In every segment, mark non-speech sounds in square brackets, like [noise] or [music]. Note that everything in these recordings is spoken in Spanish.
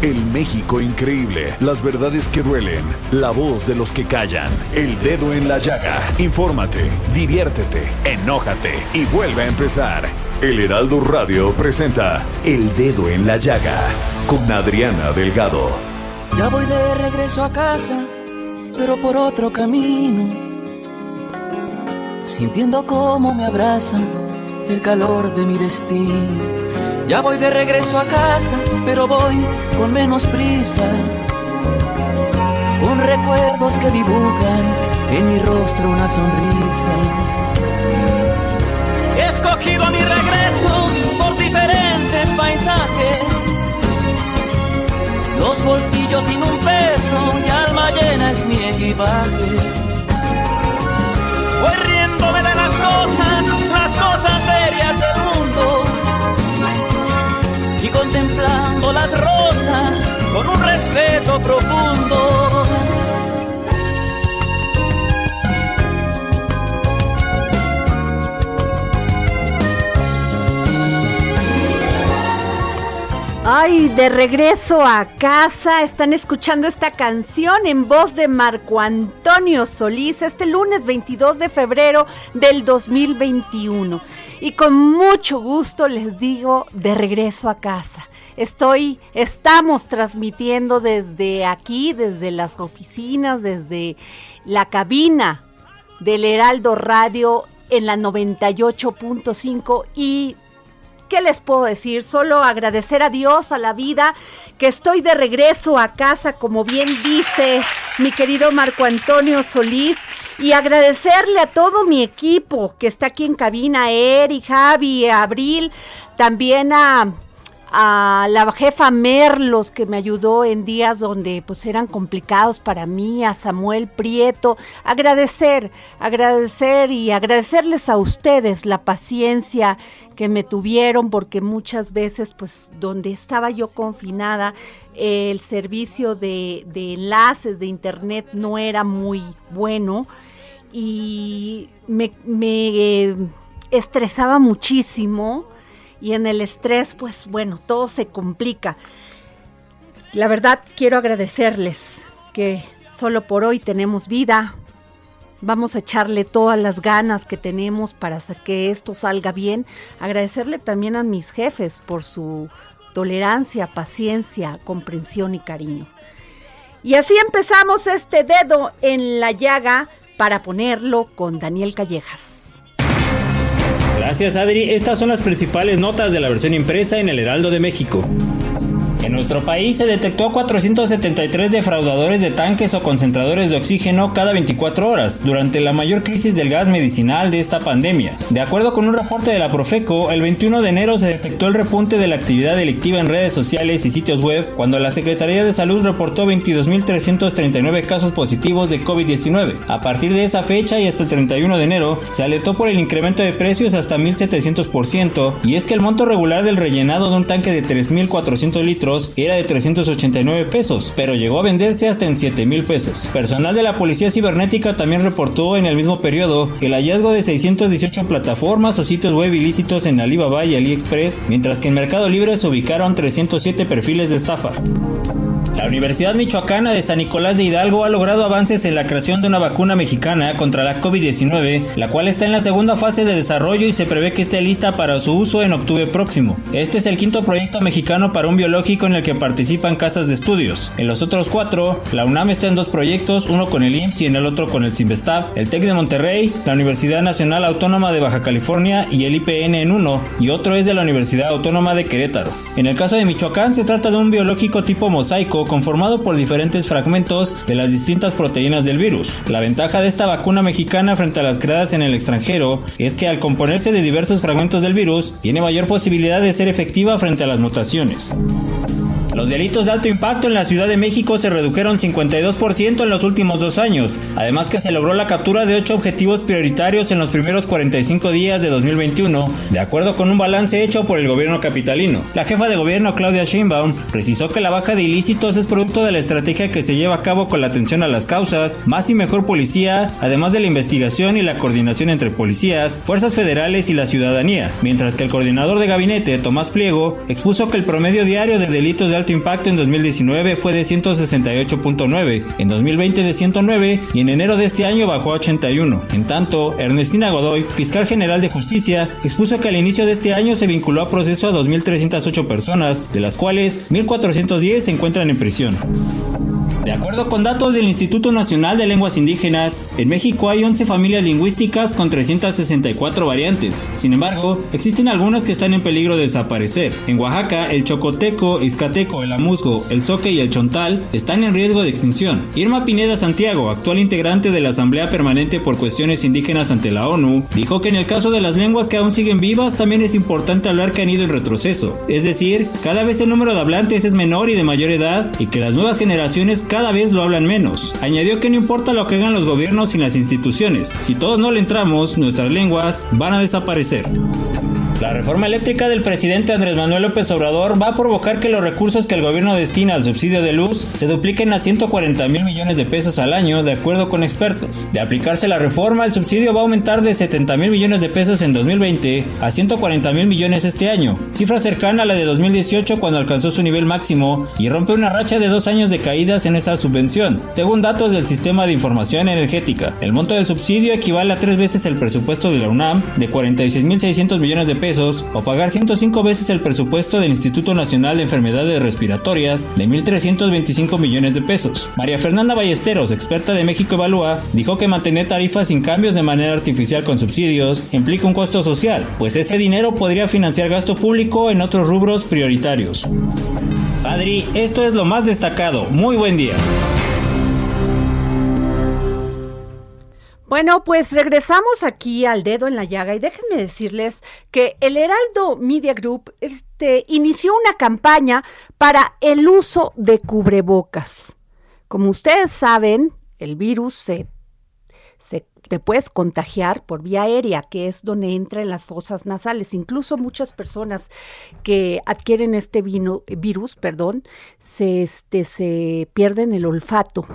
El México increíble, las verdades que duelen, la voz de los que callan, el dedo en la llaga. Infórmate, diviértete, enójate y vuelve a empezar. El Heraldo Radio presenta El Dedo en la Llaga con Adriana Delgado. Ya voy de regreso a casa, pero por otro camino. Sintiendo cómo me abrazan el calor de mi destino. Ya voy de regreso a casa, pero voy con menos prisa. Con recuerdos que dibujan en mi rostro una sonrisa. He escogido mi regreso por diferentes paisajes. Los bolsillos sin un peso y alma llena es mi equipaje. Voy riéndome de las cosas, las cosas serias del mundo contemplando las rosas con un respeto profundo. Ay, de regreso a casa, están escuchando esta canción en voz de Marco Antonio Solís este lunes 22 de febrero del 2021 y con mucho gusto les digo de regreso a casa. Estoy, estamos transmitiendo desde aquí, desde las oficinas, desde la cabina del Heraldo Radio en la 98.5 y ¿qué les puedo decir? Solo agradecer a Dios, a la vida, que estoy de regreso a casa, como bien dice mi querido Marco Antonio Solís y agradecerle a todo mi equipo que está aquí en cabina, Eri, Javi, Abril, también a, a la jefa Merlos que me ayudó en días donde pues eran complicados para mí, a Samuel Prieto, agradecer, agradecer y agradecerles a ustedes la paciencia que me tuvieron porque muchas veces pues donde estaba yo confinada el servicio de, de enlaces de internet no era muy bueno y me, me estresaba muchísimo y en el estrés pues bueno, todo se complica. La verdad quiero agradecerles que solo por hoy tenemos vida. Vamos a echarle todas las ganas que tenemos para que esto salga bien. Agradecerle también a mis jefes por su tolerancia, paciencia, comprensión y cariño. Y así empezamos este dedo en la llaga para ponerlo con Daniel Callejas. Gracias Adri, estas son las principales notas de la versión impresa en el Heraldo de México. En nuestro país se detectó 473 defraudadores de tanques o concentradores de oxígeno cada 24 horas durante la mayor crisis del gas medicinal de esta pandemia. De acuerdo con un reporte de la Profeco, el 21 de enero se detectó el repunte de la actividad delictiva en redes sociales y sitios web cuando la Secretaría de Salud reportó 22.339 casos positivos de COVID-19. A partir de esa fecha y hasta el 31 de enero se alertó por el incremento de precios hasta 1.700% y es que el monto regular del rellenado de un tanque de 3.400 litros era de 389 pesos, pero llegó a venderse hasta en 7 mil pesos. Personal de la Policía Cibernética también reportó en el mismo periodo el hallazgo de 618 plataformas o sitios web ilícitos en Alibaba y AliExpress, mientras que en Mercado Libre se ubicaron 307 perfiles de estafa. La Universidad Michoacana de San Nicolás de Hidalgo ha logrado avances en la creación de una vacuna mexicana contra la COVID-19, la cual está en la segunda fase de desarrollo y se prevé que esté lista para su uso en octubre próximo. Este es el quinto proyecto mexicano para un biológico en el que participan casas de estudios. En los otros cuatro, la UNAM está en dos proyectos, uno con el IMSS y en el otro con el CIMBESTAB, el TEC de Monterrey, la Universidad Nacional Autónoma de Baja California y el IPN en uno, y otro es de la Universidad Autónoma de Querétaro. En el caso de Michoacán, se trata de un biológico tipo mosaico conformado por diferentes fragmentos de las distintas proteínas del virus. La ventaja de esta vacuna mexicana frente a las creadas en el extranjero es que al componerse de diversos fragmentos del virus, tiene mayor posibilidad de ser efectiva frente a las mutaciones. Los delitos de alto impacto en la Ciudad de México se redujeron 52% en los últimos dos años, además que se logró la captura de ocho objetivos prioritarios en los primeros 45 días de 2021, de acuerdo con un balance hecho por el gobierno capitalino. La jefa de gobierno Claudia Sheinbaum precisó que la baja de ilícitos es producto de la estrategia que se lleva a cabo con la atención a las causas, más y mejor policía, además de la investigación y la coordinación entre policías, fuerzas federales y la ciudadanía, mientras que el coordinador de gabinete, Tomás Pliego, expuso que el promedio diario de delitos de alto impacto en 2019 fue de 168.9, en 2020 de 109 y en enero de este año bajó a 81. En tanto, Ernestina Godoy, fiscal general de justicia, expuso que al inicio de este año se vinculó a proceso a 2.308 personas, de las cuales 1.410 se encuentran en prisión. De acuerdo con datos del Instituto Nacional de Lenguas Indígenas, en México hay 11 familias lingüísticas con 364 variantes. Sin embargo, existen algunas que están en peligro de desaparecer. En Oaxaca, el chocoteco, izcateco, el amusgo, el zoque y el chontal están en riesgo de extinción. Irma Pineda Santiago, actual integrante de la Asamblea Permanente por Cuestiones Indígenas ante la ONU, dijo que en el caso de las lenguas que aún siguen vivas también es importante hablar que han ido en retroceso. Es decir, cada vez el número de hablantes es menor y de mayor edad y que las nuevas generaciones vez lo hablan menos. Añadió que no importa lo que hagan los gobiernos y las instituciones, si todos no le entramos, nuestras lenguas van a desaparecer. La reforma eléctrica del presidente Andrés Manuel López Obrador va a provocar que los recursos que el gobierno destina al subsidio de luz se dupliquen a 140 mil millones de pesos al año, de acuerdo con expertos. De aplicarse la reforma, el subsidio va a aumentar de 70 mil millones de pesos en 2020 a 140 mil millones este año, cifra cercana a la de 2018 cuando alcanzó su nivel máximo y rompe una racha de dos años de caídas en esa subvención, según datos del Sistema de Información Energética. El monto del subsidio equivale a tres veces el presupuesto de la UNAM, de 46 mil 600 millones de pesos o pagar 105 veces el presupuesto del Instituto Nacional de Enfermedades Respiratorias de 1.325 millones de pesos. María Fernanda Ballesteros, experta de México Evalúa, dijo que mantener tarifas sin cambios de manera artificial con subsidios implica un costo social, pues ese dinero podría financiar gasto público en otros rubros prioritarios. Adri, esto es lo más destacado. Muy buen día. Bueno, pues regresamos aquí al dedo en la llaga y déjenme decirles que el Heraldo Media Group este, inició una campaña para el uso de cubrebocas. Como ustedes saben, el virus se, se te puedes contagiar por vía aérea, que es donde entra en las fosas nasales. Incluso muchas personas que adquieren este virus, perdón, se, este, se pierden el olfato,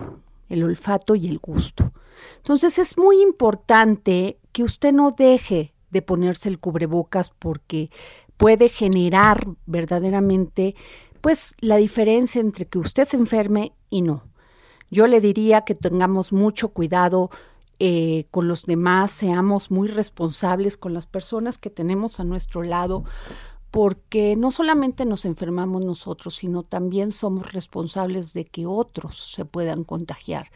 el olfato y el gusto. Entonces es muy importante que usted no deje de ponerse el cubrebocas porque puede generar verdaderamente pues la diferencia entre que usted se enferme y no. Yo le diría que tengamos mucho cuidado eh, con los demás, seamos muy responsables con las personas que tenemos a nuestro lado, porque no solamente nos enfermamos nosotros, sino también somos responsables de que otros se puedan contagiar.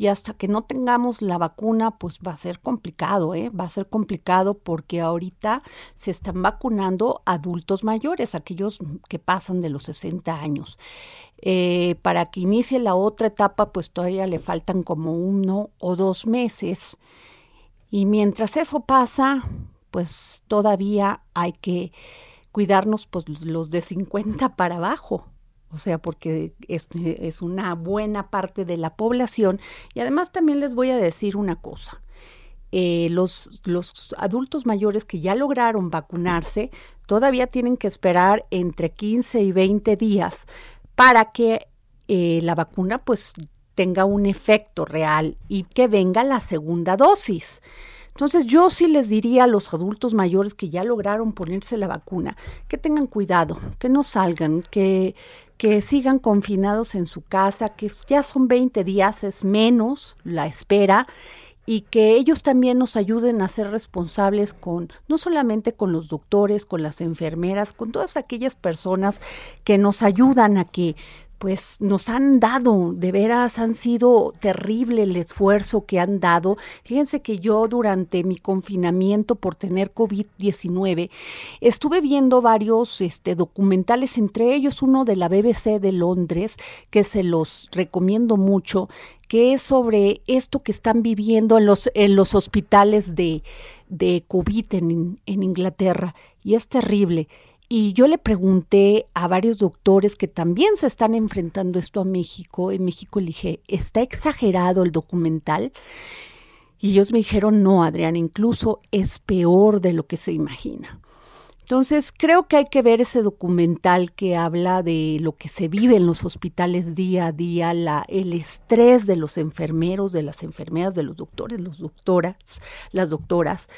Y hasta que no tengamos la vacuna, pues va a ser complicado, ¿eh? Va a ser complicado porque ahorita se están vacunando adultos mayores, aquellos que pasan de los 60 años. Eh, para que inicie la otra etapa, pues todavía le faltan como uno o dos meses. Y mientras eso pasa, pues todavía hay que cuidarnos pues los de 50 para abajo. O sea, porque es, una buena parte de la población. Y además también les voy a decir una cosa. Eh, los, los adultos mayores que ya lograron vacunarse todavía tienen que esperar entre 15 y 20 días para que eh, la vacuna pues tenga un efecto real y que venga la segunda dosis. Entonces yo sí les diría a los adultos mayores que ya lograron ponerse la vacuna que tengan cuidado, que no salgan, que, que sigan confinados en su casa, que ya son 20 días, es menos la espera y que ellos también nos ayuden a ser responsables con no solamente con los doctores, con las enfermeras, con todas aquellas personas que nos ayudan a que pues nos han dado, de veras han sido terrible el esfuerzo que han dado. Fíjense que yo durante mi confinamiento por tener COVID-19 estuve viendo varios este, documentales, entre ellos uno de la BBC de Londres, que se los recomiendo mucho, que es sobre esto que están viviendo en los, en los hospitales de, de COVID en, en Inglaterra. Y es terrible. Y yo le pregunté a varios doctores que también se están enfrentando esto a México. En México le dije, ¿está exagerado el documental? Y ellos me dijeron, no, Adrián, incluso es peor de lo que se imagina. Entonces, creo que hay que ver ese documental que habla de lo que se vive en los hospitales día a día, la, el estrés de los enfermeros, de las enfermeras, de los doctores, los doctoras, las doctoras,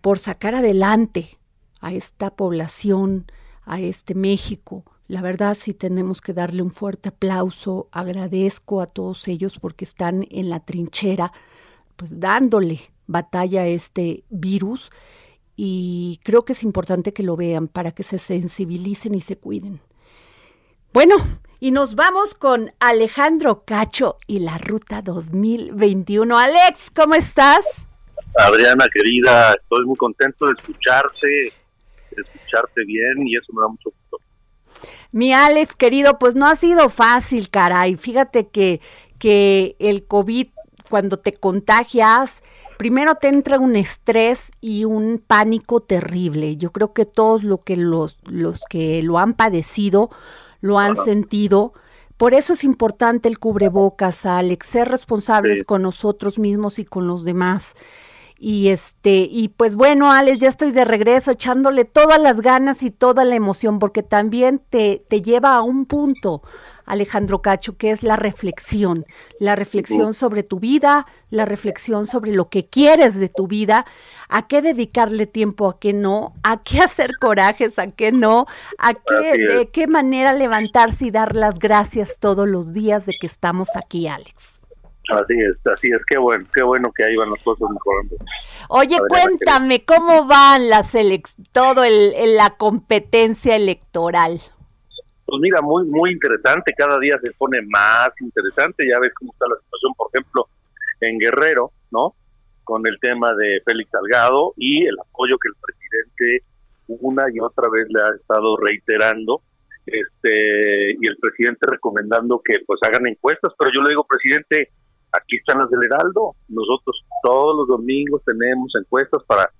por sacar adelante a esta población, a este México. La verdad sí tenemos que darle un fuerte aplauso. Agradezco a todos ellos porque están en la trinchera, pues dándole batalla a este virus y creo que es importante que lo vean para que se sensibilicen y se cuiden. Bueno, y nos vamos con Alejandro Cacho y la Ruta 2021. Alex, ¿cómo estás? Adriana, querida, estoy muy contento de escucharte escucharte bien y eso me da mucho gusto. Mi Alex, querido, pues no ha sido fácil, caray. Fíjate que, que el COVID, cuando te contagias, primero te entra un estrés y un pánico terrible. Yo creo que todos lo que los, los que lo han padecido lo han sentido. Por eso es importante el cubrebocas, Alex, ser responsables con nosotros mismos y con los demás. Y este, y pues bueno, Alex, ya estoy de regreso echándole todas las ganas y toda la emoción, porque también te, te lleva a un punto, Alejandro Cacho, que es la reflexión, la reflexión sobre tu vida, la reflexión sobre lo que quieres de tu vida, a qué dedicarle tiempo, a qué no, a qué hacer corajes, a qué no, a qué, de qué manera levantarse y dar las gracias todos los días de que estamos aquí, Alex. Así es, así es, qué bueno, qué bueno que ahí van las cosas mejorando. Oye, cuéntame, ¿cómo van las todo el, la competencia electoral? Pues mira, muy muy interesante, cada día se pone más interesante, ya ves cómo está la situación, por ejemplo, en Guerrero, ¿no? Con el tema de Félix Salgado y el apoyo que el presidente una y otra vez le ha estado reiterando este y el presidente recomendando que pues hagan encuestas, pero yo le digo, presidente, aquí están las del Heraldo. Nosotros todos los domingos tenemos encuestas para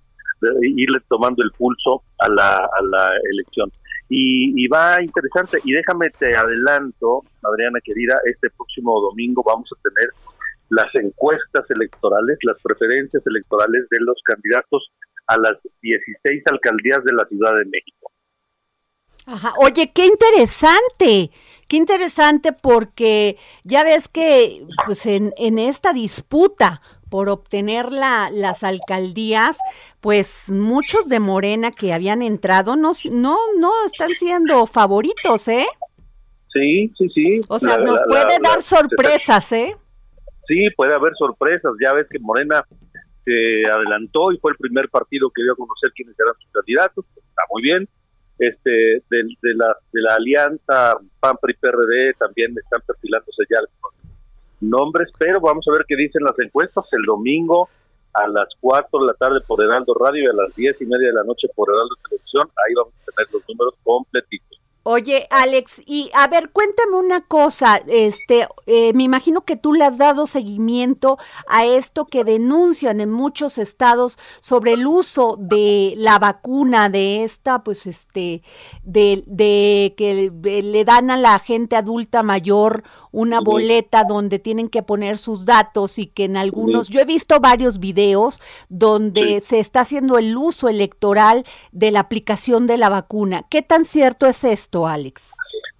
irle tomando el pulso a la, a la elección. Y, va interesante. Y déjame te adelanto, Adriana querida, este próximo domingo vamos a tener las encuestas electorales, las preferencias electorales de los candidatos a las 16 alcaldías de la Ciudad de México. Ajá. Oye, qué interesante. Qué interesante porque ya ves que pues en, en esta disputa por obtener la, las alcaldías, pues muchos de Morena que habían entrado no, no, no están siendo favoritos, ¿eh? Sí, sí, sí. O sea, nos puede dar sorpresas, ¿eh? Sí, puede haber sorpresas. Ya ves que Morena se adelantó y fue el primer partido que dio a conocer quiénes eran sus candidatos. Está muy bien este de, la de la alianza PAN PRI PRD también están perfilándose ya nombres pero vamos a ver qué dicen las encuestas. El domingo a las 4 de la tarde por Heraldo Radio y a las 10 y media de la noche por Heraldo Televisión ahí vamos a tener los números completitos Oye, Alex, y a ver, cuéntame una cosa, este, eh, me imagino que tú le has dado seguimiento a esto que denuncian en muchos estados sobre el uso de la vacuna, de esta, pues, este, de, de que le dan a la gente adulta mayor una boleta donde tienen que poner sus datos y que en algunos, yo he visto varios videos donde se está haciendo el uso electoral de la aplicación de la vacuna. ¿Qué tan cierto es esto, Alex?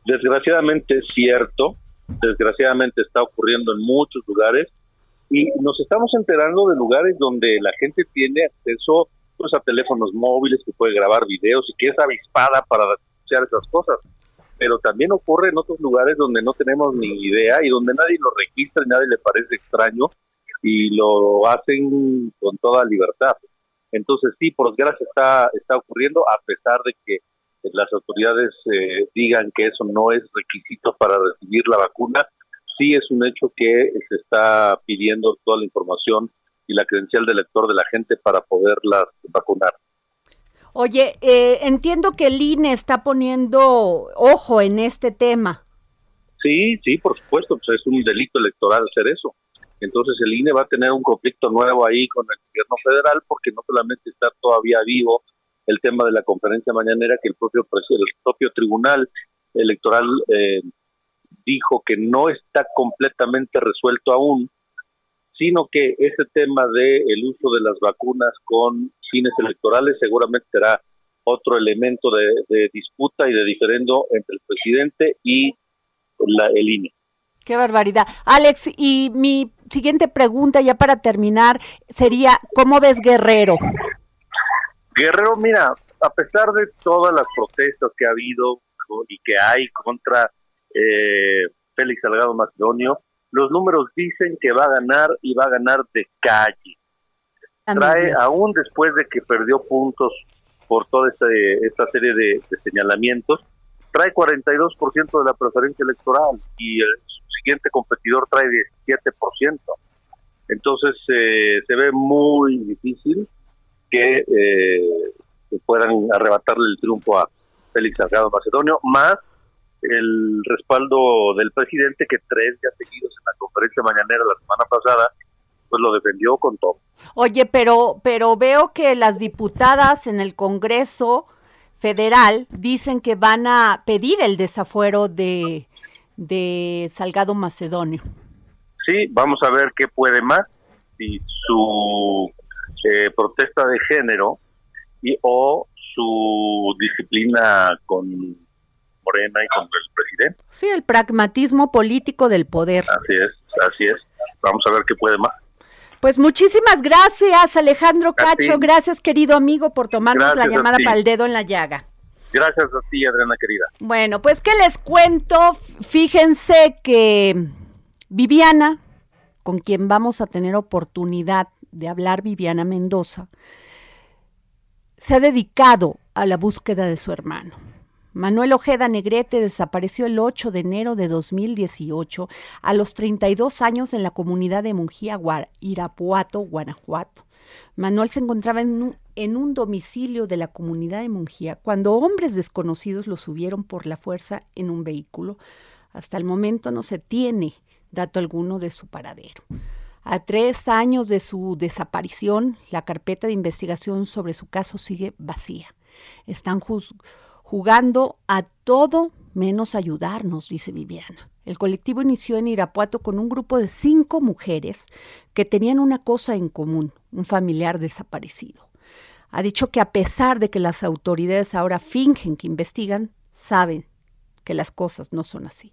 Desgraciadamente es cierto, desgraciadamente está ocurriendo en muchos lugares y nos estamos enterando de lugares donde la gente tiene acceso pues a teléfonos móviles que puede grabar videos y que es avispada para denunciar esas cosas pero también ocurre en otros lugares donde no tenemos ni idea y donde nadie lo registra y nadie le parece extraño y lo hacen con toda libertad. Entonces sí, por desgracia está, está ocurriendo a pesar de que las autoridades eh, digan que eso no es requisito para recibir la vacuna, sí es un hecho que se está pidiendo toda la información y la credencial del lector de la gente para poderlas vacunar. Oye, eh, entiendo que el INE está poniendo ojo en este tema. Sí, sí, por supuesto, pues es un delito electoral hacer eso. Entonces el INE va a tener un conflicto nuevo ahí con el gobierno federal porque no solamente está todavía vivo el tema de la conferencia mañanera que el propio el propio tribunal electoral eh, dijo que no está completamente resuelto aún, sino que ese tema de el uso de las vacunas con fines electorales seguramente será otro elemento de, disputa y de diferendo entre el presidente y la, el INE. Qué barbaridad. Alex, y mi siguiente pregunta ya para terminar sería, ¿cómo ves Guerrero? Guerrero, mira, a pesar de todas las protestas que ha habido y que hay contra eh, Félix Salgado Macedonio, los números dicen que va a ganar y va a ganar de calle. Trae, aún después de que perdió puntos por toda esta serie de, señalamientos, trae 42% de la preferencia electoral y el siguiente competidor trae 17%. Entonces eh, se ve muy difícil que, eh, que puedan arrebatarle el triunfo a Félix Salgado Macedonio, más el respaldo del presidente que tres días seguidos en la conferencia mañanera la semana pasada pues lo defendió con todo. Oye, pero pero veo que las diputadas en el Congreso Federal dicen que van a pedir el desafuero de de Salgado Macedonio. Sí, vamos a ver qué puede más si su eh, protesta de género y o su disciplina con Morena y con el presidente. Sí, el pragmatismo político del poder. Así es, así es. Vamos a ver qué puede más. Pues muchísimas gracias, Alejandro Cacho. Gracias, querido amigo, por tomarnos la llamada para el dedo en la llaga. Gracias a ti, Adriana querida. Bueno, pues que les cuento, fíjense que Viviana, con quien vamos a tener oportunidad de hablar, Viviana Mendoza, se ha dedicado a la búsqueda de su hermano. Manuel Ojeda Negrete desapareció el 8 de enero de 2018 a los 32 años en la comunidad de Mungía, Irapuato, Guanajuato. Manuel se encontraba en un, domicilio de la comunidad de Mungía cuando hombres desconocidos lo subieron por la fuerza en un vehículo. Hasta el momento no se tiene dato alguno de su paradero. A tres años de su desaparición, la carpeta de investigación sobre su caso sigue vacía. Están jugando a todo menos ayudarnos, dice Viviana. El colectivo inició en Irapuato con un grupo de cinco mujeres que tenían una cosa en común, un familiar desaparecido. Ha dicho que a pesar de que las autoridades ahora fingen que investigan, saben que las cosas no son así.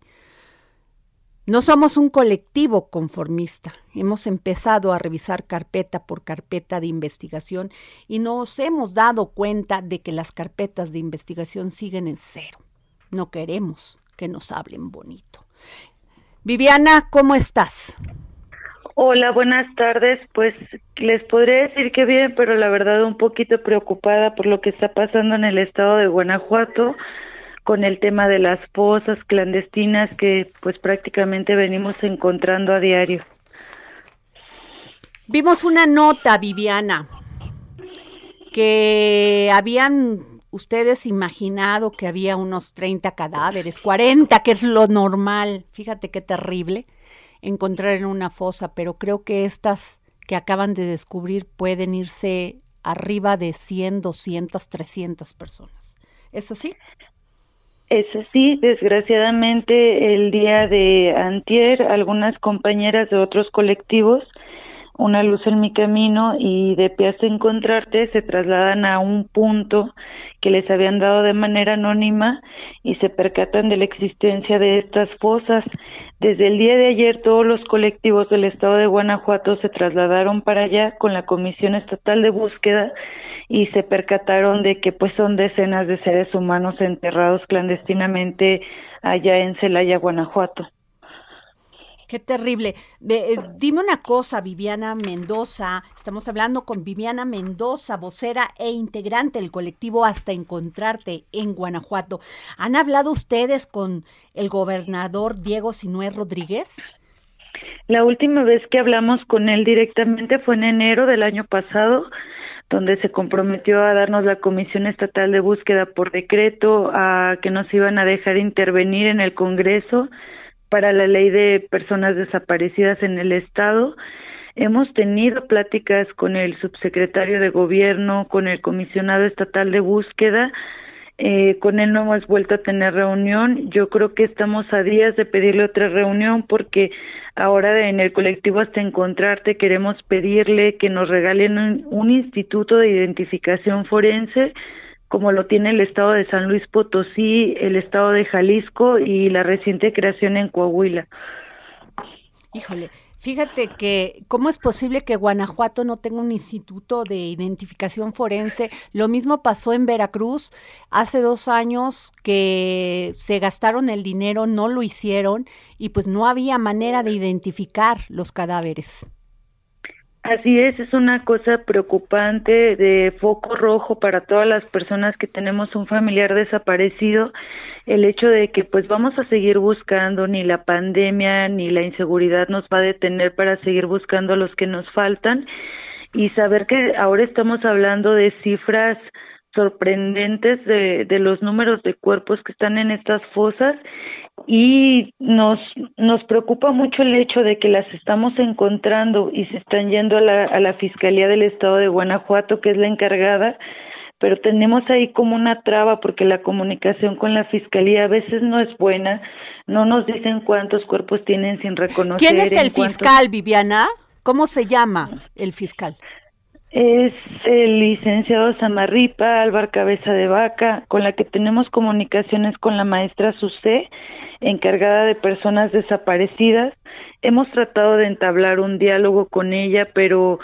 No somos un colectivo conformista. Hemos empezado a revisar carpeta por carpeta de investigación y nos hemos dado cuenta de que las carpetas de investigación siguen en cero. No queremos que nos hablen bonito. Viviana, ¿cómo estás? Hola, buenas tardes. Pues les podría decir que bien, pero la verdad un poquito preocupada por lo que está pasando en el estado de Guanajuato con el tema de las fosas clandestinas que pues prácticamente venimos encontrando a diario. Vimos una nota, Viviana, que habían ustedes imaginado que había unos 30 cadáveres, 40, que es lo normal. Fíjate qué terrible encontrar en una fosa, pero creo que estas que acaban de descubrir pueden irse arriba de 100, 200, 300 personas. ¿Es así? Es así, desgraciadamente el día de antier algunas compañeras de otros colectivos, Una Luz en mi Camino y de Piazza Encontrarte se trasladan a un punto que les habían dado de manera anónima y se percatan de la existencia de estas fosas. Desde el día de ayer todos los colectivos del estado de Guanajuato se trasladaron para allá con la Comisión Estatal de Búsqueda y se percataron de que pues son decenas de seres humanos enterrados clandestinamente allá en Celaya, Guanajuato. Qué terrible. Eh, dime una cosa, Viviana Mendoza. Estamos hablando con Viviana Mendoza, vocera e integrante del colectivo Hasta Encontrarte en Guanajuato. ¿Han hablado ustedes con el gobernador Diego Sinué Rodríguez? La última vez que hablamos con él directamente fue en enero del año pasado, donde se comprometió a darnos la Comisión Estatal de Búsqueda por decreto, a que nos iban a dejar intervenir en el Congreso para la ley de personas desaparecidas en el Estado. Hemos tenido pláticas con el subsecretario de Gobierno, con el comisionado estatal de búsqueda. Eh, con él no hemos vuelto a tener reunión. Yo creo que estamos a días de pedirle otra reunión porque ahora en el colectivo Hasta Encontrarte queremos pedirle que nos regalen un instituto de identificación forense como lo tiene el estado de San Luis Potosí, el estado de Jalisco y la reciente creación en Coahuila. Híjole, fíjate que cómo es posible que Guanajuato no tenga un instituto de identificación forense. Lo mismo pasó en Veracruz hace dos años que se gastaron el dinero, no lo hicieron y pues no había manera de identificar los cadáveres. Así es, es una cosa preocupante de foco rojo para todas las personas que tenemos un familiar desaparecido, el hecho de que pues vamos a seguir buscando, ni la pandemia ni la inseguridad nos va a detener para seguir buscando a los que nos faltan. Y saber que ahora estamos hablando de cifras sorprendentes de, de los números de cuerpos que están en estas fosas y nos nos preocupa mucho el hecho de que las estamos encontrando y se están yendo a la, a la Fiscalía del Estado de Guanajuato, que es la encargada, pero tenemos ahí como una traba porque la comunicación con la Fiscalía a veces no es buena, no nos dicen cuántos cuerpos tienen sin reconocer. ¿Quién es el fiscal, Viviana? ¿Cómo se llama el fiscal? Es el licenciado Samarripa, Álvaro Cabeza de Vaca, con la que tenemos comunicaciones con la maestra Susé encargada de personas desaparecidas. Hemos tratado de entablar un diálogo con ella, pero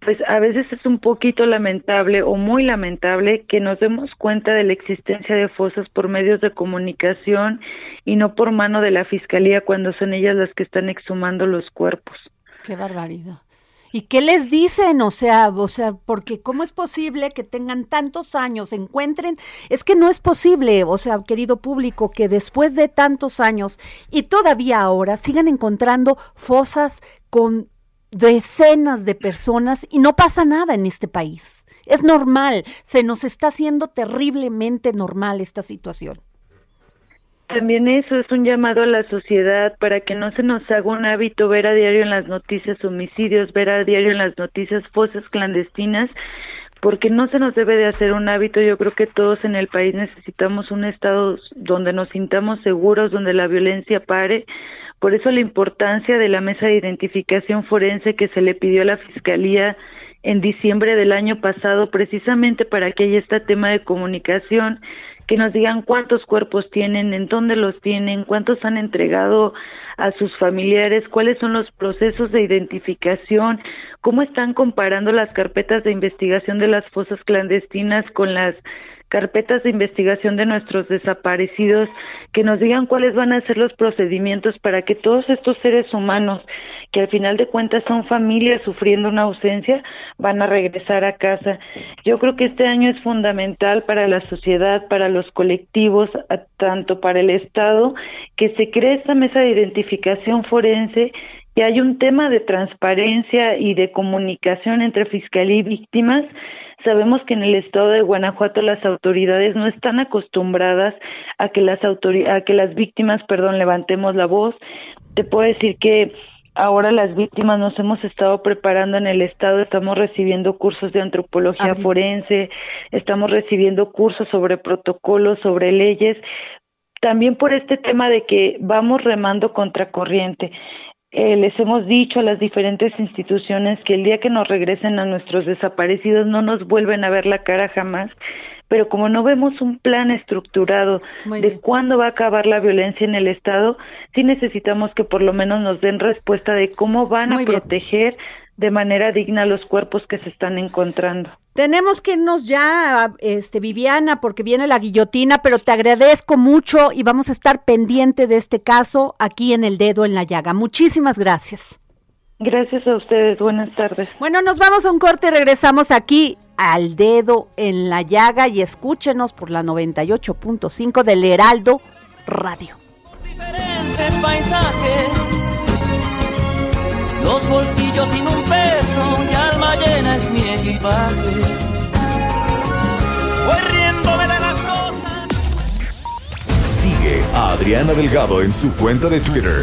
pues a veces es un poquito lamentable o muy lamentable que nos demos cuenta de la existencia de fosas por medios de comunicación y no por mano de la fiscalía cuando son ellas las que están exhumando los cuerpos. Qué barbaridad. ¿Y qué les dicen? O sea, o sea, porque ¿cómo es posible que tengan tantos años, encuentren? Es que no es posible, o sea, querido público, que después de tantos años y todavía ahora sigan encontrando fosas con decenas de personas y no pasa nada en este país. Es normal, se nos está haciendo terriblemente normal esta situación. También eso es un llamado a la sociedad para que no se nos haga un hábito ver a diario en las noticias homicidios, ver a diario en las noticias fosas clandestinas, porque no se nos debe de hacer un hábito. Yo creo que todos en el país necesitamos un estado donde nos sintamos seguros, donde la violencia pare. Por eso la importancia de la mesa de identificación forense que se le pidió a la Fiscalía en diciembre del año pasado, precisamente para que haya este tema de comunicación que nos digan cuántos cuerpos tienen, en dónde los tienen, cuántos han entregado a sus familiares, cuáles son los procesos de identificación, cómo están comparando las carpetas de investigación de las fosas clandestinas con las carpetas de investigación de nuestros desaparecidos, que nos digan cuáles van a ser los procedimientos para que todos estos seres humanos, que al final de cuentas son familias sufriendo una ausencia, van a regresar a casa. Yo creo que este año es fundamental para la sociedad, para los colectivos, tanto para el Estado, que se cree esta mesa de identificación forense que hay un tema de transparencia y de comunicación entre fiscalía y víctimas Sabemos que en el estado de Guanajuato las autoridades no están acostumbradas a que las a que las víctimas, perdón, levantemos la voz. Te puedo decir que ahora las víctimas nos hemos estado preparando en el estado, estamos recibiendo cursos de antropología forense, estamos recibiendo cursos sobre protocolos, sobre leyes, también por este tema de que vamos remando contra corriente. Eh, les hemos dicho a las diferentes instituciones que el día que nos regresen a nuestros desaparecidos no nos vuelven a ver la cara jamás, pero como no vemos un plan estructurado de cuándo va a acabar la violencia en el Estado, sí necesitamos que por lo menos nos den respuesta de cómo van a proteger de manera digna los cuerpos que se están encontrando. Tenemos que irnos ya, este, Viviana, porque viene la guillotina, pero te agradezco mucho y vamos a estar pendiente de este caso aquí en El Dedo en la Llaga. Muchísimas gracias. Gracias a ustedes, buenas tardes. Bueno, nos vamos a un corte y regresamos aquí al Dedo en la Llaga y escúchenos por la 98.5 del Heraldo Radio. Diferentes paisajes los bolsillos sin un peso y alma llena es mi equipaje. Voy riéndome de las cosas. Sigue a Adriana Delgado en su cuenta de Twitter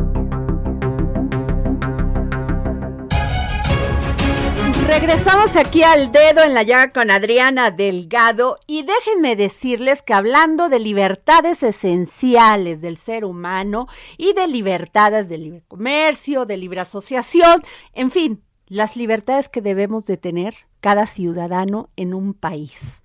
Regresamos aquí al dedo en la llaga con Adriana Delgado y déjenme decirles que hablando de libertades esenciales del ser humano y de libertades de libre comercio, de libre asociación, en fin, las libertades que debemos de tener cada ciudadano en un país.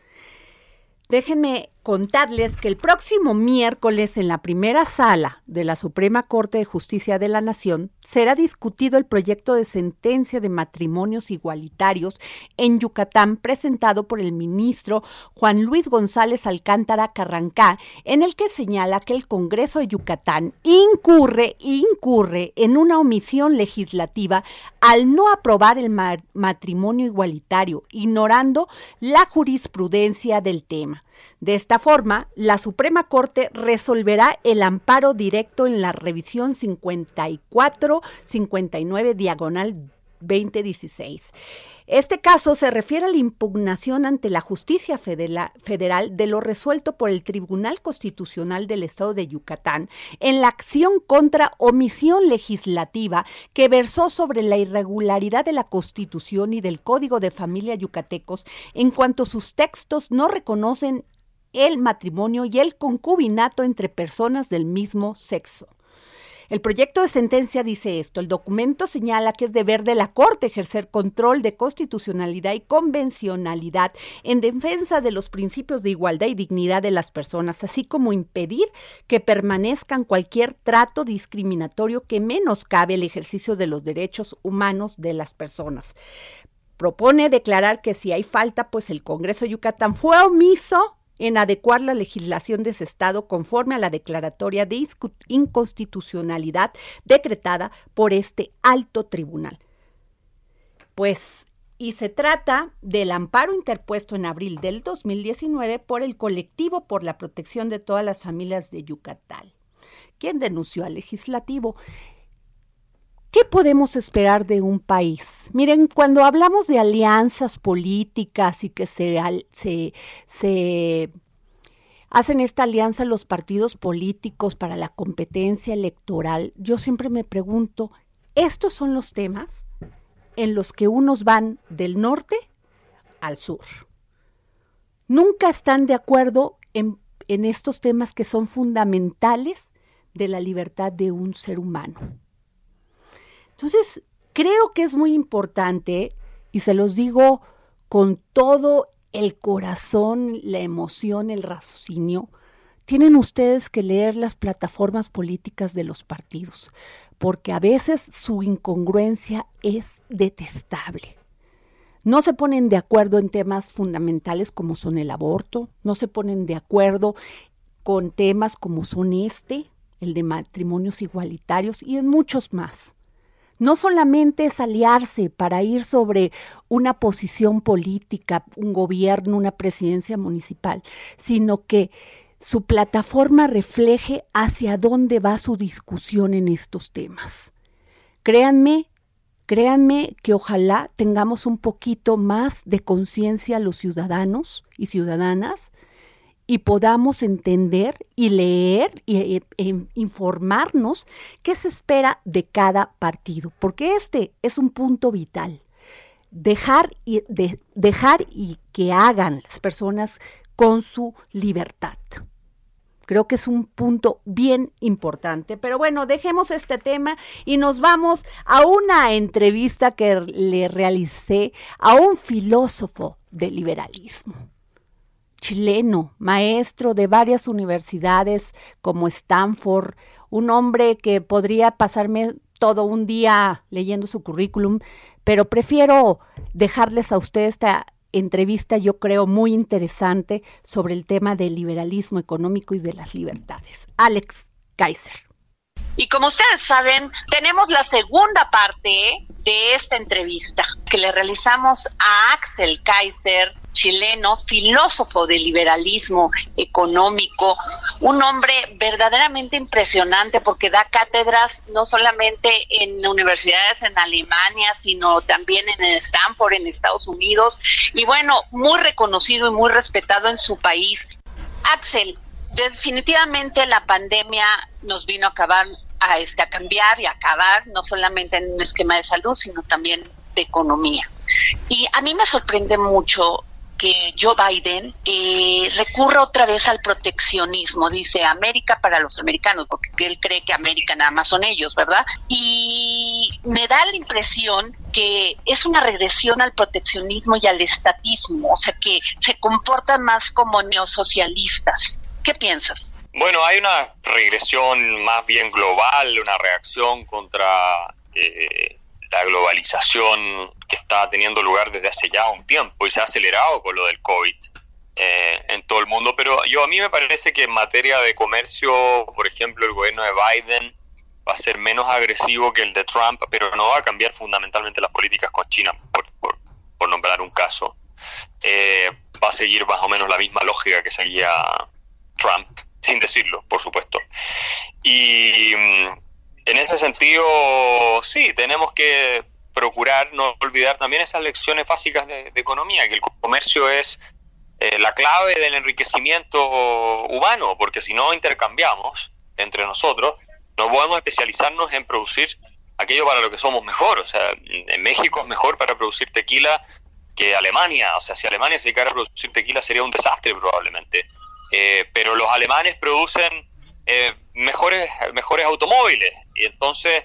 Déjenme contarles que el próximo miércoles en la primera sala de la Suprema Corte de Justicia de la Nación será discutido el proyecto de sentencia de matrimonios igualitarios en Yucatán presentado por el ministro Juan Luis González Alcántara Carrancá, en el que señala que el Congreso de Yucatán incurre, incurre en una omisión legislativa al no aprobar el matrimonio igualitario, ignorando la jurisprudencia del tema. De esta forma, la Suprema Corte resolverá el amparo directo en la revisión 54-59 diagonal 2016. Este caso se refiere a la impugnación ante la justicia federal de lo resuelto por el Tribunal Constitucional del Estado de Yucatán en la acción contra omisión legislativa que versó sobre la irregularidad de la Constitución y del Código de Familia Yucatecos en cuanto sus textos no reconocen el matrimonio y el concubinato entre personas del mismo sexo. El proyecto de sentencia dice esto. El documento señala que es deber de la Corte ejercer control de constitucionalidad y convencionalidad en defensa de los principios de igualdad y dignidad de las personas, así como impedir que permanezcan cualquier trato discriminatorio que menoscabe el ejercicio de los derechos humanos de las personas. Propone declarar que si hay falta, pues el Congreso de Yucatán fue omiso en adecuar la legislación de ese Estado conforme a la declaratoria de inconstitucionalidad decretada por este alto tribunal. Pues, y se trata del amparo interpuesto en abril del 2019 por el colectivo por la protección de todas las familias de Yucatán, quien denunció al legislativo. ¿Qué podemos esperar de un país? Miren, cuando hablamos de alianzas políticas y que se, hacen esta alianza los partidos políticos para la competencia electoral, yo siempre me pregunto, ¿estos son los temas en los que unos van del norte al sur? Nunca están de acuerdo en estos temas que son fundamentales de la libertad de un ser humano. Entonces, creo que es muy importante, y se los digo con todo el corazón, la emoción, el raciocinio, tienen ustedes que leer las plataformas políticas de los partidos, porque a veces su incongruencia es detestable. no se ponen de acuerdo en temas fundamentales como son el aborto, no se ponen de acuerdo con temas como son este, el de matrimonios igualitarios y en muchos más. No solamente es aliarse para ir sobre una posición política, un gobierno, una presidencia municipal, sino que su plataforma refleje hacia dónde va su discusión en estos temas. Créanme, créanme que ojalá tengamos un poquito más de conciencia los ciudadanos y ciudadanas y podamos entender y leer e, e, informarnos qué se espera de cada partido, porque este es un punto vital. Dejar y, dejar y que hagan las personas con su libertad. Creo que es un punto bien importante. Pero bueno, dejemos este tema y nos vamos a una entrevista que le realicé a un filósofo del liberalismo chileno, maestro de varias universidades como Stanford, un hombre que podría pasarme todo un día leyendo su currículum, pero prefiero dejarles a ustedes esta entrevista, yo creo, muy interesante sobre el tema del liberalismo económico y de las libertades. Alex Kaiser. Y como ustedes saben, tenemos la segunda parte de esta entrevista que le realizamos a Axel Kaiser, chileno, filósofo del liberalismo económico, un hombre verdaderamente impresionante porque da cátedras no solamente en universidades en Alemania, sino también en Stanford, en Estados Unidos, y bueno, muy reconocido y muy respetado en su país. Axel, definitivamente la pandemia nos vino a acabar a, este, a cambiar y acabar, no solamente en un esquema de salud, sino también de economía. Y a mí me sorprende mucho que Joe Biden eh, recurra otra vez al proteccionismo, dice América para los americanos, porque él cree que América nada más son ellos, ¿verdad? Y me da la impresión que es una regresión al proteccionismo y al estatismo, o sea que se comportan más como neosocialistas. ¿Qué piensas? Bueno, hay una regresión más bien global, una reacción contra eh, la globalización que está teniendo lugar desde hace ya un tiempo y se ha acelerado con lo del COVID eh, en todo el mundo. Pero yo a mí me parece que en materia de comercio, por ejemplo, el gobierno de Biden va a ser menos agresivo que el de Trump, pero no va a cambiar fundamentalmente las políticas con China, por, nombrar un caso. Eh, va a seguir más o menos la misma lógica que seguía Trump, sin decirlo, por supuesto. Y mm, en ese sentido, sí, tenemos que procurar no olvidar también esas lecciones básicas de, economía, que el comercio es eh, la clave del enriquecimiento humano, porque si no intercambiamos entre nosotros, no podemos especializarnos en producir aquello para lo que somos mejor. O sea, en México es mejor para producir tequila que Alemania. O sea, si Alemania se dedicara a producir tequila sería un desastre probablemente. Eh, pero los alemanes producen eh, mejores, mejores automóviles. Y entonces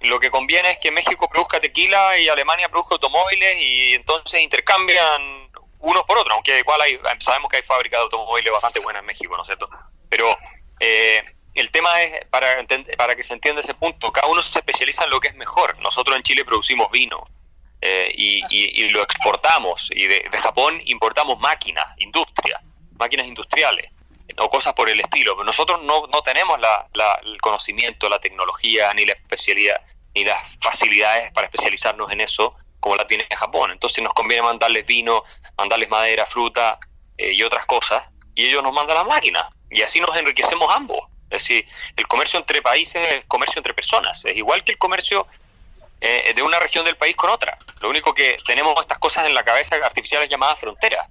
lo que conviene es que México produzca tequila y Alemania produzca automóviles y entonces intercambian unos por otros, aunque igual hay, sabemos que hay fábricas de automóviles bastante buenas en México, ¿no es cierto? Pero eh, el tema es, para, para que se entienda ese punto, cada uno se especializa en lo que es mejor. Nosotros en Chile producimos vino eh, y, lo exportamos, y de Japón importamos máquinas, industria, máquinas industriales o cosas por el estilo. Nosotros no, no tenemos la, el conocimiento, la tecnología, ni la especialidad, ni las facilidades para especializarnos en eso como la tiene Japón. Entonces nos conviene mandarles vino, mandarles madera, fruta eh, y otras cosas, y ellos nos mandan las máquinas. Y así nos enriquecemos ambos. Es decir, el comercio entre países es comercio entre personas. Es igual que el comercio eh, de una región del país con otra. Lo único que tenemos estas cosas en la cabeza artificiales llamadas fronteras.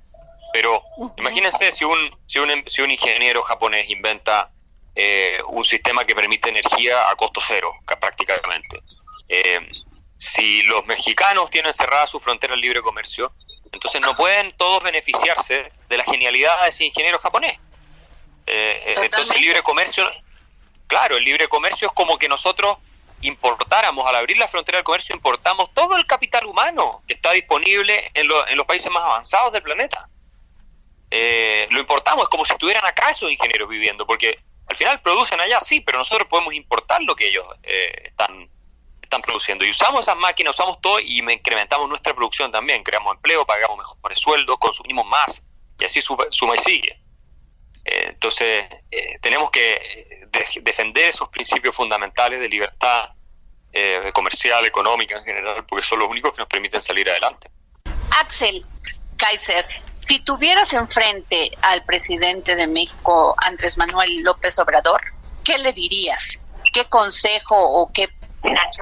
Pero imagínense si un, si un, si un ingeniero japonés inventa eh, un sistema que permite energía a costo cero, prácticamente. Eh, si los mexicanos tienen cerrada su frontera al libre comercio, entonces no pueden todos beneficiarse de la genialidad de ese ingeniero japonés. Eh, entonces el libre comercio, claro, el libre comercio es como que nosotros importáramos, al abrir la frontera del comercio, importamos todo el capital humano que está disponible en, en los países más avanzados del planeta. Eh, lo importamos, es como si estuvieran acá esos ingenieros viviendo, porque al final producen allá, sí, pero nosotros podemos importar lo que ellos eh, están, están produciendo. Y usamos esas máquinas, usamos todo y incrementamos nuestra producción también. Creamos empleo, pagamos mejores sueldos, consumimos más y así suma, y sigue. Eh, entonces, eh, tenemos que defender esos principios fundamentales de libertad eh, comercial, económica en general, porque son los únicos que nos permiten salir adelante. Axel Kaiser, si tuvieras enfrente al presidente de México, Andrés Manuel López Obrador, ¿qué le dirías? ¿Qué consejo o qué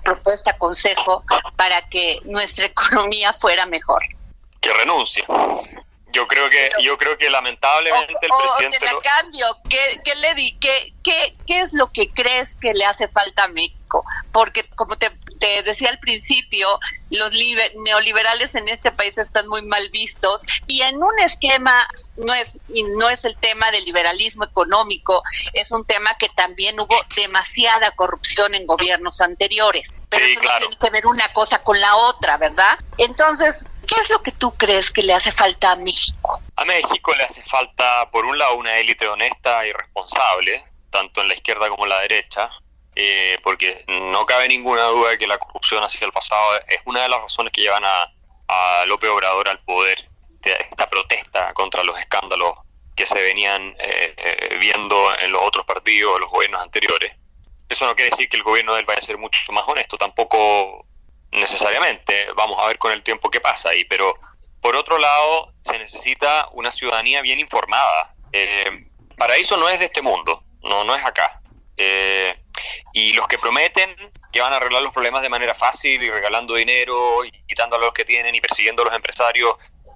propuesta, consejo para que nuestra [laughs] economía fuera mejor? Que renuncie. Yo creo que yo creo que lamentablemente el presidente o te la cambio, ¿qué, le di, qué, qué, ¿qué es lo que crees que le hace falta a México? Porque como te, te decía al principio, los neoliberales en este país están muy mal vistos y en un esquema no es y no es el tema del liberalismo económico, es un tema que también hubo demasiada corrupción en gobiernos anteriores. Pero eso no tiene que ver una cosa con la otra, ¿verdad? Entonces, ¿Qué es lo que tú crees que le hace falta a México? A México le hace falta, por un lado, una élite honesta y responsable, tanto en la izquierda como en la derecha, eh, porque no cabe ninguna duda de que la corrupción hacia el pasado es una de las razones que llevan a, López Obrador al poder, esta protesta contra los escándalos que se venían eh, eh, viendo en los otros partidos, en los gobiernos anteriores. Eso no quiere decir que el gobierno de él vaya a ser mucho más honesto, tampoco necesariamente. Vamos a ver con el tiempo qué pasa ahí. Pero por otro lado, se necesita una ciudadanía bien informada. Eh, paraíso no es de este mundo, no, no es acá. Eh, y los que prometen que van a arreglar los problemas de manera fácil y regalando dinero y quitando a los que tienen y persiguiendo a los empresarios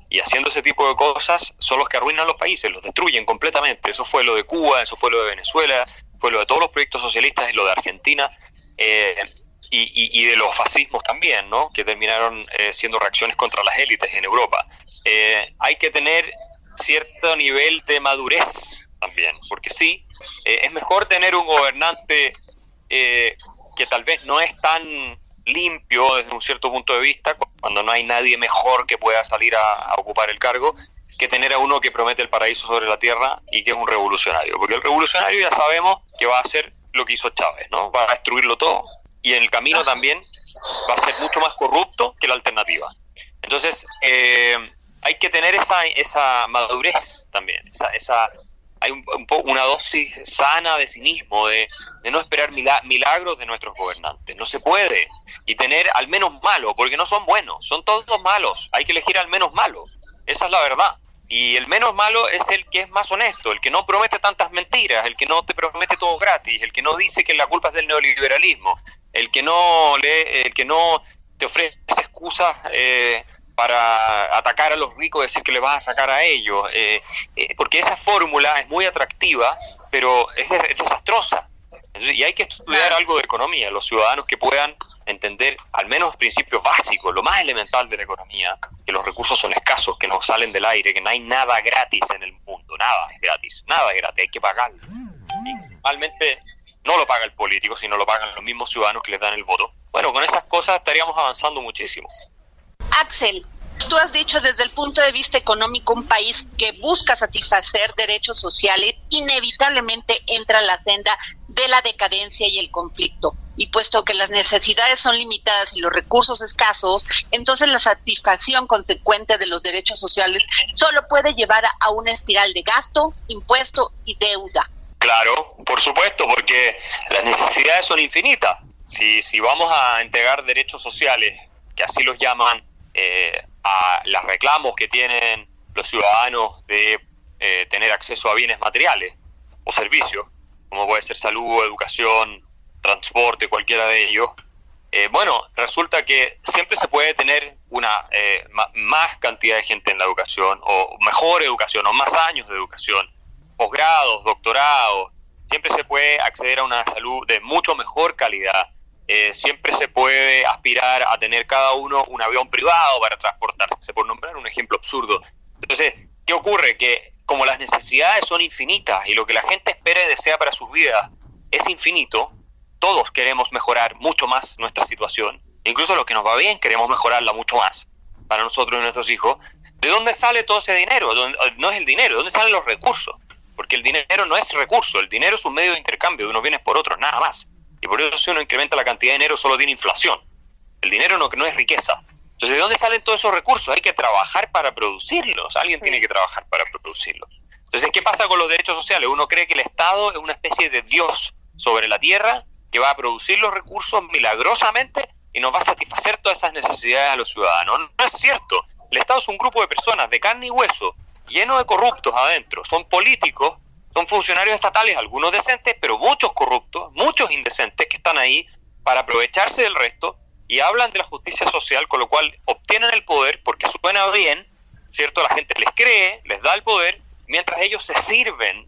y haciendo ese tipo de cosas son los que arruinan los países, los destruyen completamente. Eso fue lo de Cuba, eso fue lo de Venezuela, fue lo de todos los proyectos socialistas y lo de Argentina. Eh, y, de los fascismos también, ¿no? que terminaron eh, siendo reacciones contra las élites en Europa. Eh, hay que tener cierto nivel de madurez también, porque sí, eh, es mejor tener un gobernante que tal vez no es tan limpio desde un cierto punto de vista, cuando no hay nadie mejor que pueda salir a, a ocupar el cargo, que tener a uno que promete el paraíso sobre la tierra y que es un revolucionario. Porque el revolucionario ya sabemos que va a hacer lo que hizo Chávez, ¿no? Va a destruirlo todo, y en el camino también va a ser mucho más corrupto que la alternativa. Entonces, eh, hay que tener esa, esa madurez también, esa, esa hay un, una dosis sana de cinismo, de, de no esperar milagros de nuestros gobernantes. No se puede. Y tener al menos malo, porque no son buenos, son todos malos. Hay que elegir al menos malo. Esa es la verdad. Y el menos malo es el que es más honesto, el que no promete tantas mentiras, el que no te promete todo gratis, el que no dice que la culpa es del neoliberalismo, el que no le, el que no te ofrece excusas eh, para atacar a los ricos, decir que le vas a sacar a ellos, eh, eh, porque esa fórmula es muy atractiva, pero es, desastrosa. y hay que estudiar algo de economía, los ciudadanos que puedan entender al menos principios básicos, lo más elemental de la economía, que los recursos son escasos, que no salen del aire, que no hay nada gratis en el mundo, nada es gratis, nada es gratis, hay que pagarlo. Y normalmente no lo paga el político, sino lo pagan los mismos ciudadanos que les dan el voto. Bueno, con esas cosas estaríamos avanzando muchísimo. Axel, tú has dicho desde el punto de vista económico un país que busca satisfacer derechos sociales inevitablemente entra en la senda de la decadencia y el conflicto. Y puesto que las necesidades son limitadas y los recursos escasos, entonces la satisfacción consecuente de los derechos sociales solo puede llevar a una espiral de gasto, impuesto y deuda Claro, por supuesto, porque las necesidades son infinitas. Si, si vamos a entregar derechos sociales, que así los llaman, eh, a los reclamos que tienen los ciudadanos de eh, tener acceso a bienes materiales o servicios, como puede ser salud, educación, transporte, cualquiera de ellos, eh, bueno, resulta que siempre se puede tener una más cantidad de gente en la educación, o mejor educación, o más años de educación, posgrados, doctorados, siempre se puede acceder a una salud de mucho mejor calidad. Eh, siempre se puede aspirar a tener cada uno un avión privado para transportarse, por nombrar un ejemplo absurdo. Entonces, ¿qué ocurre? Que como las necesidades son infinitas y lo que la gente espera y desea para sus vidas es infinito, todos queremos mejorar mucho más nuestra situación. Incluso los que nos va bien queremos mejorarla mucho más para nosotros y nuestros hijos. ¿De dónde sale todo ese dinero? No es el dinero, ¿de dónde salen los recursos? porque el dinero no es recurso, el dinero es un medio de intercambio de unos bienes por otros, nada más. Y por eso si uno incrementa la cantidad de dinero solo tiene inflación. El dinero no, no es riqueza. Entonces, ¿de dónde salen todos esos recursos? Hay que trabajar para producirlos. Alguien tiene que trabajar para producirlos. Entonces, ¿qué pasa con los derechos sociales? Uno cree que el Estado es una especie de Dios sobre la tierra que va a producir los recursos milagrosamente y nos va a satisfacer todas esas necesidades a los ciudadanos. No es cierto. El Estado es un grupo de personas de carne y hueso, lleno de corruptos adentro. Son políticos, son funcionarios estatales, algunos decentes, pero muchos corruptos, muchos indecentes que están ahí para aprovecharse del resto y hablan de la justicia social, con lo cual obtienen el poder porque suena bien, ¿cierto? La gente les cree, les da el poder, mientras ellos se sirven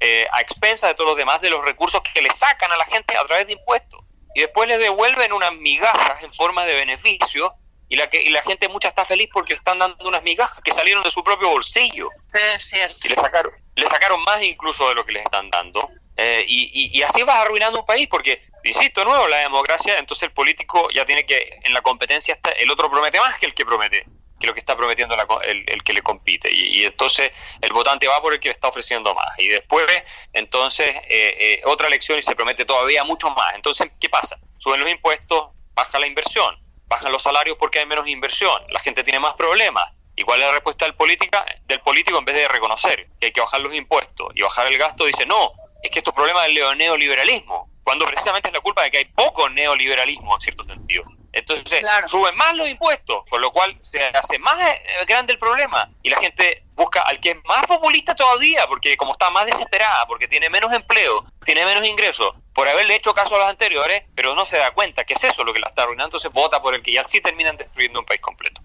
eh, a expensas de todos los demás de los recursos que le sacan a la gente a través de impuestos. Y después les devuelven unas migajas en forma de beneficio y la, que, y la gente mucha está feliz porque le están dando unas migajas que salieron de su propio bolsillo. Es cierto. Y le sacaron, le sacaron más incluso de lo que les están dando. Eh, y, y, así vas arruinando un país, porque, insisto, nuevo, la democracia, entonces el político ya tiene que, en la competencia, está, el otro promete más que el que promete, que lo que está prometiendo el, el, que le compite. Y, entonces el votante va por el que le está ofreciendo más. Y después, entonces, eh, eh, otra elección y se promete todavía mucho más. Entonces, ¿qué pasa? Suben los impuestos, baja la inversión, bajan los salarios porque hay menos inversión, la gente tiene más problemas. ¿Y cuál es la respuesta del, política, del político en vez de reconocer que hay que bajar los impuestos y bajar el gasto? Dice, no, es que esto es problema del neoliberalismo, cuando precisamente es la culpa de que hay poco neoliberalismo en cierto sentido. Entonces suben más los impuestos, con lo cual se hace más eh, grande el problema y la gente busca al que es más populista todavía, porque como está más desesperada, porque tiene menos empleo, tiene menos ingresos, por haberle hecho caso a los anteriores, pero no se da cuenta que es eso lo que la está arruinando, entonces vota por el que ya sí terminan destruyendo un país completo.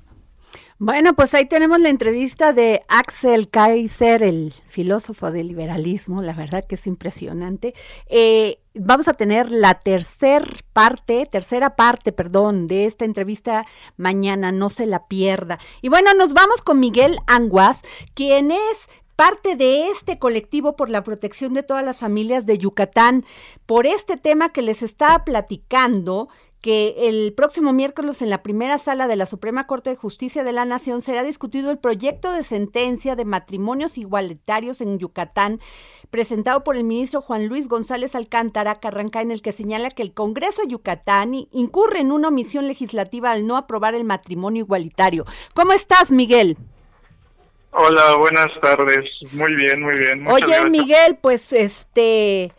Bueno, pues ahí tenemos la entrevista de Axel Kaiser, el filósofo del liberalismo, la verdad que es impresionante. Eh, vamos a tener la tercer parte, tercera parte, perdón, de esta entrevista mañana, no se la pierda. Y bueno, nos vamos con Miguel Anguas, quien es parte de este colectivo por la protección de todas las familias de Yucatán, por este tema que les estaba platicando que el próximo miércoles en la primera sala de la Suprema Corte de Justicia de la Nación será discutido el proyecto de sentencia de matrimonios igualitarios en Yucatán, presentado por el ministro Juan Luis González Alcántara Carranca, en el que señala que el Congreso de Yucatán incurre en una omisión legislativa al no aprobar el matrimonio igualitario. ¿Cómo estás, Miguel? Hola, buenas tardes. Muy bien, muy bien. Oye, Miguel, pues este,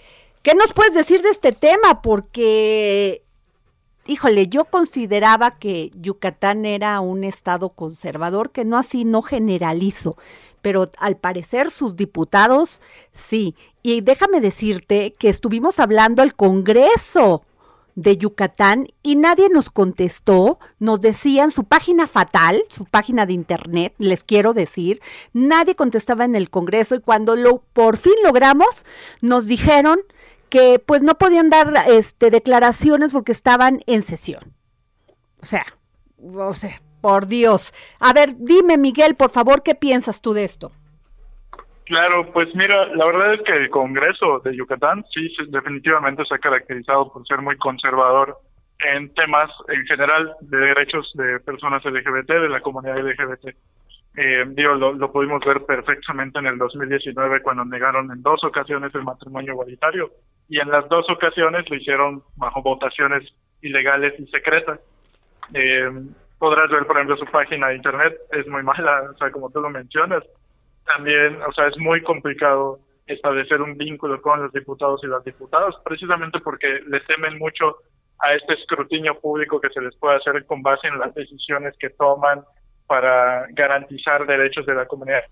¿qué nos puedes decir de este tema? Porque híjole, yo consideraba que Yucatán era un estado conservador, que no así, no generalizo, pero al parecer sus diputados sí. Y déjame decirte que estuvimos hablando al Congreso de Yucatán y nadie nos contestó, nos decían su página fatal, su página de internet, les quiero decir, nadie contestaba en el Congreso y cuando lo por fin logramos, nos dijeron que pues no podían dar este declaraciones porque estaban en sesión. O sea, o sea, por Dios. A ver, dime Miguel, por favor, ¿qué piensas tú de esto? Claro, pues mira, la verdad es que el Congreso de Yucatán sí definitivamente se ha caracterizado por ser muy conservador en temas en general de derechos de personas LGBT, de la comunidad LGBT. Eh, digo, lo, lo, pudimos ver perfectamente en el 2019 cuando negaron en dos ocasiones el matrimonio igualitario y en las dos ocasiones lo hicieron bajo votaciones ilegales y secretas. Eh, podrás ver, por ejemplo, su página de internet, es muy [laughs] mala, o sea, como tú lo mencionas. También, o sea, es muy complicado establecer un vínculo con los diputados y las diputadas, precisamente porque les temen mucho a este escrutinio público que se les puede hacer con base en las decisiones que toman para garantizar derechos de la comunidad.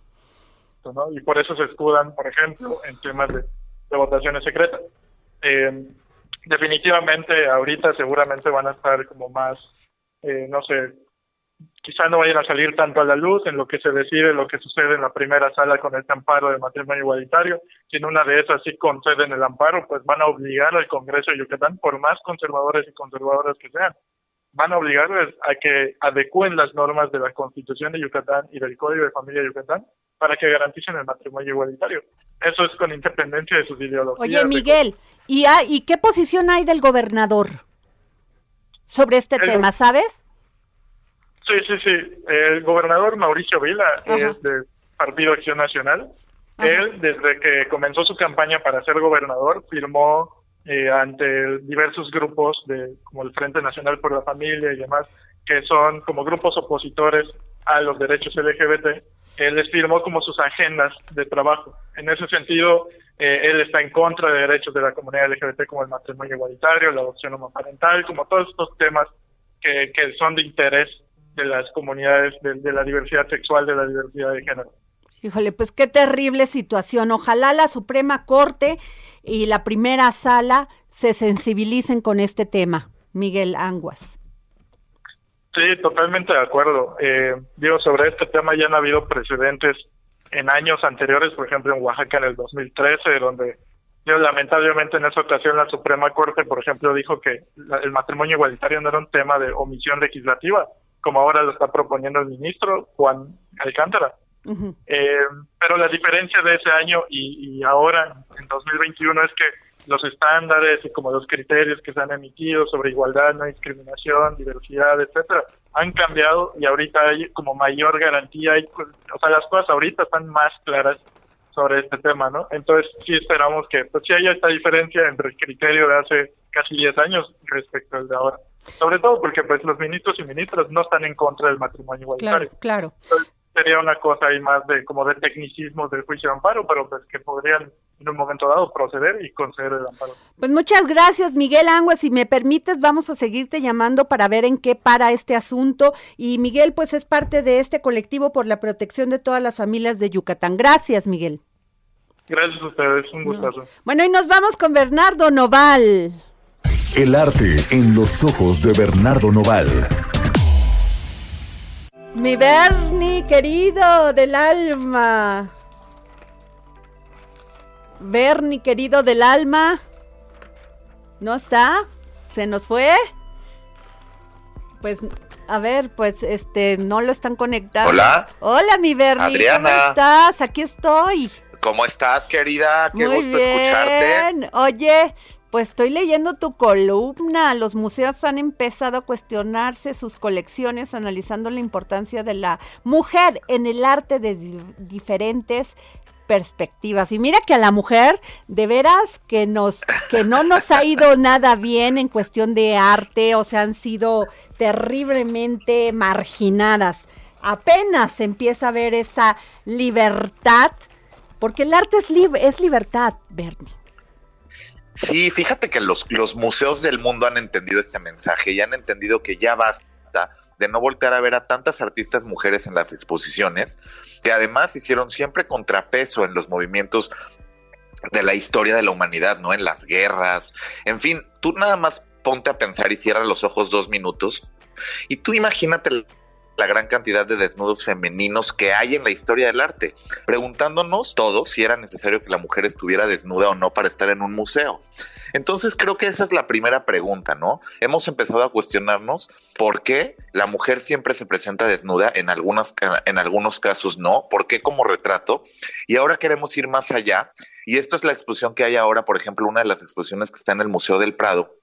¿no? Y por eso se escudan, por ejemplo, en temas de, de votaciones secretas. Eh, definitivamente ahorita seguramente van a estar como más, eh, no sé, quizá no vayan a salir tanto a la luz en lo que se decide, lo que sucede en la primera sala con este amparo de matrimonio igualitario. Si en una de esas sí conceden el amparo, pues van a obligar al Congreso de Yucatán, por más conservadores y conservadoras que sean, van a obligarles a que adecúen las normas de la Constitución de Yucatán y del Código de Familia de Yucatán para que garanticen el matrimonio igualitario. Eso es con independencia de sus ideologías. Oye, Miguel, ¿y, ¿y qué posición hay del gobernador sobre este tema, sabes? Sí, sí, sí. El gobernador Mauricio Vila es del Partido Acción Nacional. Él, desde que comenzó su campaña para ser gobernador, firmó eh, ante diversos grupos de como el Frente Nacional por la Familia y demás, que son como grupos opositores a los derechos LGBT, él les firmó como sus agendas de trabajo. En ese sentido, eh, él está en contra de derechos de la comunidad LGBT como el matrimonio igualitario, la adopción homoparental, como todos estos temas que, que son de interés de las comunidades de, la diversidad sexual, de la diversidad de género. Híjole, pues qué terrible situación. Ojalá la Suprema Corte y la primera sala se sensibilicen con este tema. Miguel Anguas. Sí, totalmente de acuerdo. Eh, digo, sobre este tema ya han habido precedentes en años anteriores, por ejemplo en Oaxaca en el 2013, donde yo, lamentablemente en esa ocasión la Suprema Corte, por ejemplo, dijo que el matrimonio igualitario no era un tema de omisión legislativa, como ahora lo está proponiendo el ministro Juan Alcántara. eh, pero la diferencia de ese año y, y ahora, en 2021, es que los estándares y como los criterios que se han emitido sobre igualdad, no discriminación, diversidad, etcétera, han cambiado y ahorita hay como mayor garantía, o sea, las cosas ahorita están más claras sobre este tema, ¿no? Entonces sí esperamos que pues sí haya esta diferencia entre el criterio de hace casi 10 años respecto al de ahora. Sobre todo porque pues los ministros y ministras no están en contra del matrimonio igualitario. Claro, claro. Sería una cosa ahí más de como de tecnicismo del juicio de amparo, pero pues que podrían en un momento dado proceder y conceder el amparo. Pues muchas gracias, Miguel Anguas. Si me permites, vamos a seguirte llamando para ver en qué para este asunto. Y Miguel, pues es parte de este colectivo por la protección de todas las familias de Yucatán. Gracias, Miguel. Gracias a ustedes, un gustazo. Bueno, y nos vamos con Bernardo Noval. El arte en los ojos de Bernardo Noval. Mi Bernie querido del alma. Bernie querido del alma. ¿No está? ¿Se nos fue? Pues, a ver, pues, este, no lo están conectando. Hola. Hola, mi Bernie. Adriana. ¿Cómo estás? Aquí estoy. ¿Cómo estás, querida? Qué Muy gusto bien. escucharte. Oye, pues estoy leyendo tu columna. Los museos han empezado a cuestionarse sus colecciones, analizando la importancia de la mujer en el arte de di- diferentes perspectivas. Y mira que a la mujer, de veras que nos, que no nos ha ido [laughs] nada bien en cuestión de arte, o sea, han sido terriblemente marginadas. Apenas empieza a ver esa libertad, porque el arte es, es libertad, Bernie. Sí, fíjate que los, los museos del mundo han entendido este mensaje y han entendido que ya basta de no voltear a ver a tantas artistas mujeres en las exposiciones, que además hicieron siempre contrapeso en los movimientos de la historia de la humanidad, ¿no? En las guerras, en fin, tú nada más ponte a pensar y cierra los ojos dos minutos y tú imagínate la gran cantidad de desnudos femeninos que hay en la historia del arte, preguntándonos todos si era necesario que la mujer estuviera desnuda o no para estar en un museo. Entonces creo que esa es la primera pregunta, ¿no? Hemos empezado a cuestionarnos por qué la mujer siempre se presenta desnuda, en, algunas, en algunos casos no, por qué como retrato, y ahora queremos ir más allá, y esto es la exposición que hay ahora, por ejemplo, una de las exposiciones que está en el Museo del Prado,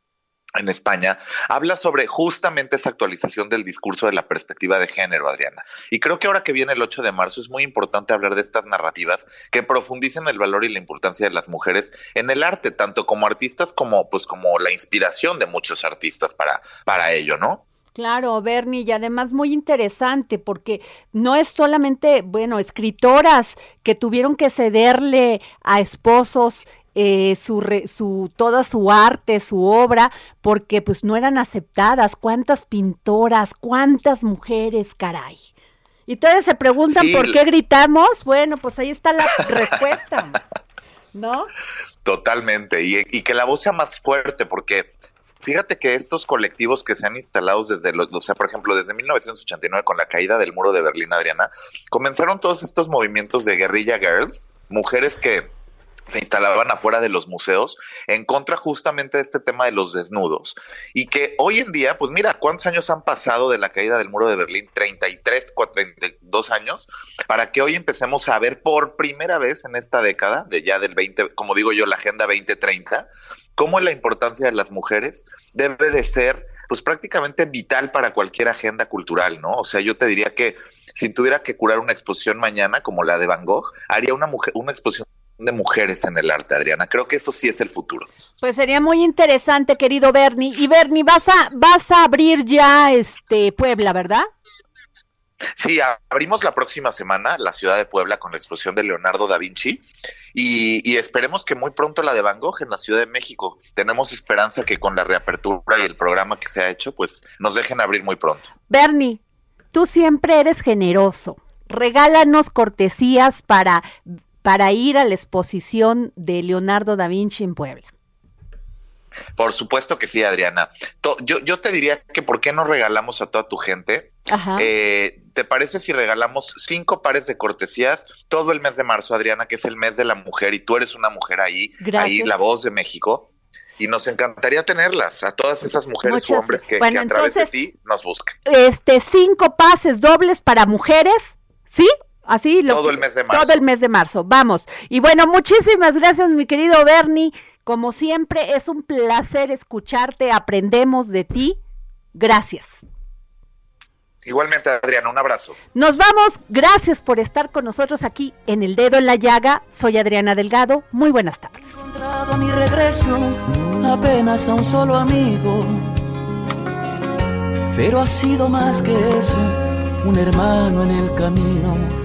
en España, habla sobre justamente esa actualización del discurso de la perspectiva de género, Adriana. Y creo que ahora que viene el 8 de marzo es muy importante hablar de estas narrativas que profundicen el valor y la importancia de las mujeres en el arte, tanto como artistas como pues como la inspiración de muchos artistas para, para ello, ¿no? Claro, Bernie, y además muy interesante porque no es solamente, bueno, escritoras que tuvieron que cederle a esposos eh, su, re- su toda su arte, su obra, porque pues no eran aceptadas. ¿Cuántas pintoras, cuántas mujeres, caray? Y todas se preguntan Sí, por qué gritamos. Bueno, pues ahí está la [laughs] respuesta, ¿no? Totalmente, y, y que la voz sea más fuerte, porque fíjate que estos colectivos que se han instalado desde, los, o sea, por ejemplo, desde 1989 con la caída del muro de Berlín, Adriana, comenzaron todos estos movimientos de guerrilla girls, mujeres que se instalaban afuera de los museos en contra justamente de este tema de los desnudos y que hoy en día, pues mira, ¿cuántos años han pasado de la caída del muro de Berlín? 33, 32 años, para que hoy empecemos a ver por primera vez en esta década, de ya del 20, como digo yo, la Agenda 2030, cómo la importancia de las mujeres debe de ser pues prácticamente vital para cualquier agenda cultural, ¿no? O sea, yo te diría que si tuviera que curar una exposición mañana como la de Van Gogh, haría una mujer una exposición de mujeres en el arte, Adriana. Creo que eso sí es el futuro. Pues sería muy interesante, querido Bernie. Y Bernie, vas a, vas a abrir ya este Puebla, ¿verdad? Sí, abrimos la próxima semana la ciudad de Puebla con la exposición de Leonardo da Vinci y, esperemos que muy pronto la de Van Gogh en la Ciudad de México. Tenemos esperanza que con la reapertura y el programa que se ha hecho, pues nos dejen abrir muy pronto. Bernie, tú siempre eres generoso. Regálanos cortesías para, para ir a la exposición de Leonardo da Vinci en Puebla. Por supuesto que sí, Adriana. Yo, yo te diría que ¿por qué no regalamos a toda tu gente? Eh, ¿Te parece si regalamos cinco pares de cortesías todo el mes de marzo, Adriana, que es el mes de la mujer y tú eres una mujer ahí, ahí la voz de México? Y nos encantaría tenerlas a todas esas mujeres o hombres que, a través de ti nos buscan. Este, cinco pases dobles para mujeres, ¿sí? Así lo, todo el mes de marzo. Todo el mes de marzo, vamos. Y bueno, muchísimas gracias, mi querido Bernie. Como siempre, es un placer escucharte, aprendemos de ti. Gracias. Igualmente, Adriana, un abrazo. Nos vamos. Gracias por estar con nosotros aquí en El Dedo en la Llaga. Soy Adriana Delgado. Muy buenas tardes. He encontrado mi regreso apenas a un solo amigo. Pero ha sido más que eso, un hermano en el camino.